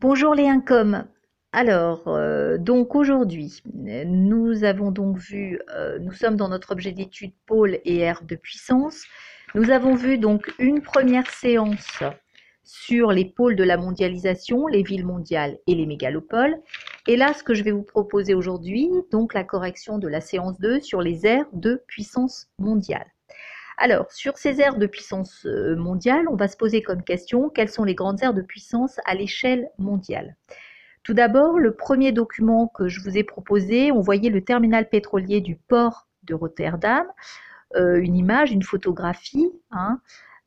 Bonjour les incoms. Alors, euh, donc aujourd'hui, nous avons donc vu, euh, nous sommes dans notre objet d'étude pôle et aire de puissance. Nous avons vu donc une première séance sur les pôles de la mondialisation, les villes mondiales et les mégalopoles. Et là, ce que je vais vous proposer aujourd'hui, donc la correction de la séance 2 sur les aires de puissance mondiale. Alors, sur ces aires de puissance euh, mondiale, on va se poser comme question quelles sont les grandes aires de puissance à l'échelle mondiale? Tout d'abord, le premier document que je vous ai proposé, on voyait le terminal pétrolier du port de Rotterdam, euh, une image, une photographie hein,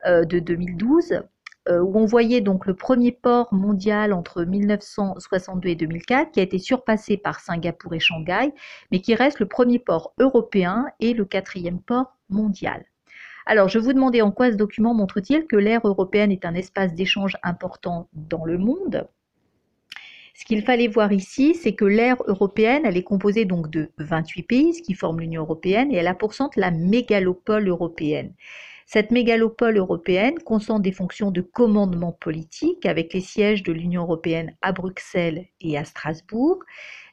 euh, de 2012 où on voyait donc le premier port mondial entre 1962 et 2004 qui a été surpassé par Singapour et Shanghai, mais qui reste le premier port européen et le quatrième port mondial. Alors, je vous demandais en quoi ce document montre-t-il que l'ère européenne est un espace d'échange important dans le monde ce qu'il fallait voir ici, c'est que l'ère européenne, elle est composée donc de 28 pays, ce qui forme l'Union européenne, et elle a pour centre la mégalopole européenne. Cette mégalopole européenne concentre des fonctions de commandement politique avec les sièges de l'Union européenne à Bruxelles et à Strasbourg,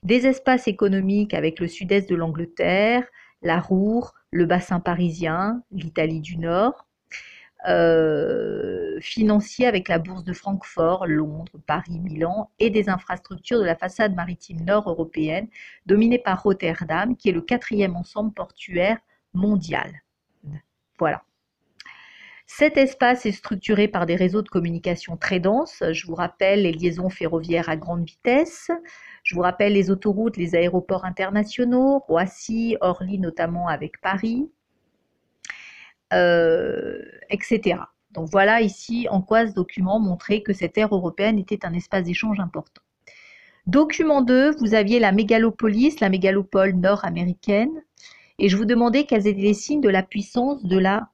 des espaces économiques avec le sud-est de l'Angleterre, la Roure, le bassin parisien, l'Italie du Nord, euh, financier avec la bourse de Francfort, Londres, Paris, Milan et des infrastructures de la façade maritime nord européenne dominée par Rotterdam qui est le quatrième ensemble portuaire mondial. Voilà. Cet espace est structuré par des réseaux de communication très denses. Je vous rappelle les liaisons ferroviaires à grande vitesse, je vous rappelle les autoroutes, les aéroports internationaux, Roissy, Orly notamment avec Paris, euh, etc. Donc voilà ici en quoi ce document montrait que cette ère européenne était un espace d'échange important. Document 2, vous aviez la mégalopolis, la mégalopole nord-américaine, et je vous demandais quels étaient les signes de la puissance de la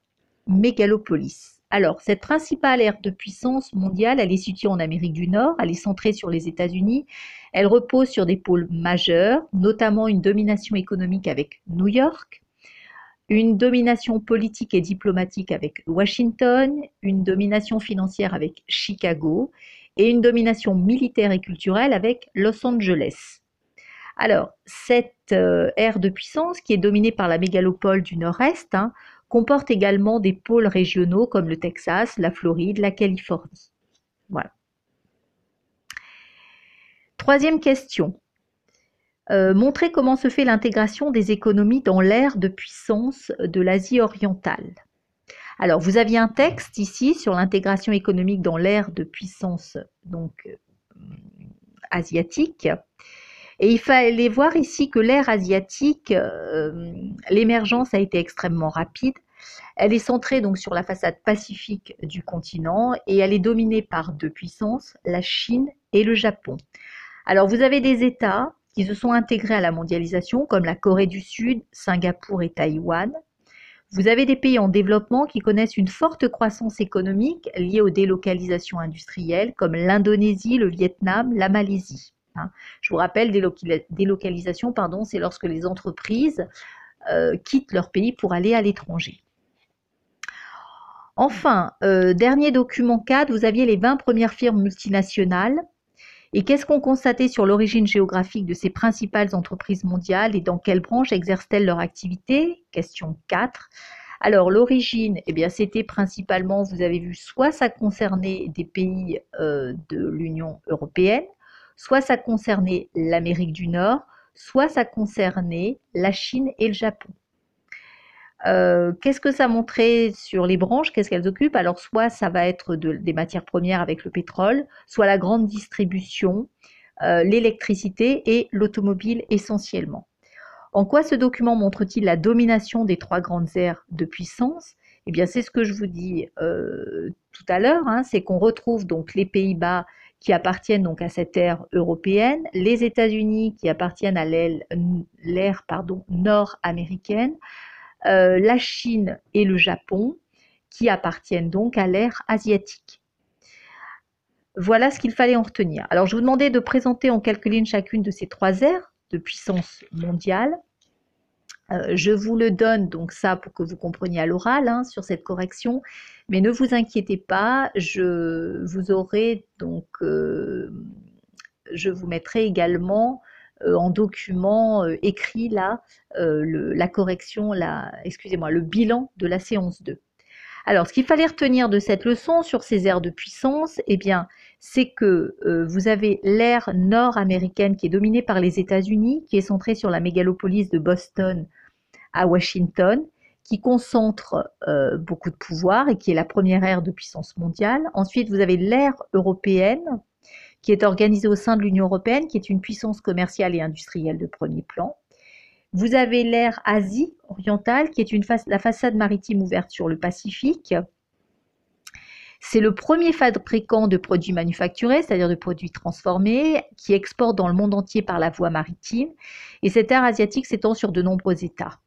mégalopolis. Alors, cette principale ère de puissance mondiale, elle est située en Amérique du Nord, elle est centrée sur les États-Unis, elle repose sur des pôles majeurs, notamment une domination économique avec New York, une domination politique et diplomatique avec Washington, une domination financière avec Chicago et une domination militaire et culturelle avec Los Angeles. Alors, cette euh, ère de puissance, qui est dominée par la mégalopole du Nord-Est, hein, comporte également des pôles régionaux comme le Texas, la Floride, la Californie. Voilà. Troisième question. Euh, montrer comment se fait l'intégration des économies dans l'ère de puissance de l'Asie orientale. Alors, vous aviez un texte ici sur l'intégration économique dans l'ère de puissance donc euh, asiatique. Et il fallait voir ici que l'ère asiatique, euh, l'émergence a été extrêmement rapide. Elle est centrée donc sur la façade pacifique du continent et elle est dominée par deux puissances, la Chine et le Japon. Alors vous avez des États qui se sont intégrés à la mondialisation comme la Corée du Sud, Singapour et Taïwan. Vous avez des pays en développement qui connaissent une forte croissance économique liée aux délocalisations industrielles comme l'Indonésie, le Vietnam, la Malaisie. Hein. Je vous rappelle, délocalisation, pardon, c'est lorsque les entreprises euh, quittent leur pays pour aller à l'étranger. Enfin, euh, dernier document 4, vous aviez les 20 premières firmes multinationales. Et qu'est-ce qu'on constatait sur l'origine géographique de ces principales entreprises mondiales et dans quelles branches exercent-elles leur activité? Question 4. Alors l'origine, eh bien c'était principalement, vous avez vu, soit ça concernait des pays euh, de l'Union européenne, soit ça concernait l'Amérique du Nord, soit ça concernait la Chine et le Japon. Euh, qu'est-ce que ça montrait sur les branches? Qu'est-ce qu'elles occupent? Alors, soit ça va être des matières premières avec le pétrole, soit la grande distribution, euh, l'électricité et l'automobile essentiellement. En quoi ce document montre-t-il la domination des trois grandes aires de puissance? Eh bien, c'est ce que je vous dis euh, tout à l'heure, hein, c'est qu'on retrouve donc les Pays-Bas qui appartiennent donc à cette ère européenne, les États-Unis qui appartiennent à l'ère nord-américaine, euh, la Chine et le Japon, qui appartiennent donc à l'ère asiatique. Voilà ce qu'il fallait en retenir. Alors je vous demandais de présenter en quelques lignes chacune de ces trois aires de puissance mondiale. Euh, je vous le donne donc ça pour que vous compreniez à l'oral hein, sur cette correction, mais ne vous inquiétez pas, je vous aurai donc euh, je vous mettrai également en document écrit là la correction, la, excusez-moi, le bilan de la séance 2. Alors, ce qu'il fallait retenir de cette leçon sur ces aires de puissance, eh bien, c'est que euh, vous avez l'ère nord-américaine qui est dominée par les États-Unis, qui est centrée sur la mégalopolis de Boston à Washington, qui concentre euh, beaucoup de pouvoir et qui est la première ère de puissance mondiale. Ensuite, vous avez l'ère européenne, qui est organisée au sein de l'Union européenne, qui est une puissance commerciale et industrielle de premier plan. Vous avez l'ère Asie orientale, qui est une la façade maritime ouverte sur le Pacifique. C'est le premier fabricant de produits manufacturés, c'est-à-dire de produits transformés, qui exporte dans le monde entier par la voie maritime. Et cette ère asiatique s'étend sur de nombreux États.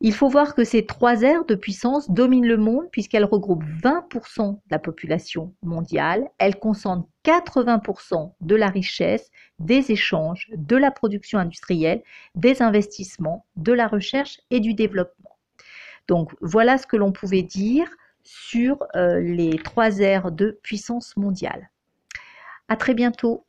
Il faut voir que ces trois aires de puissance dominent le monde puisqu'elles regroupent 20% de la population mondiale, elles concentrent 80% de la richesse, des échanges, de la production industrielle, des investissements, de la recherche et du développement. Donc voilà ce que l'on pouvait dire sur euh, les trois aires de puissance mondiale. À très bientôt.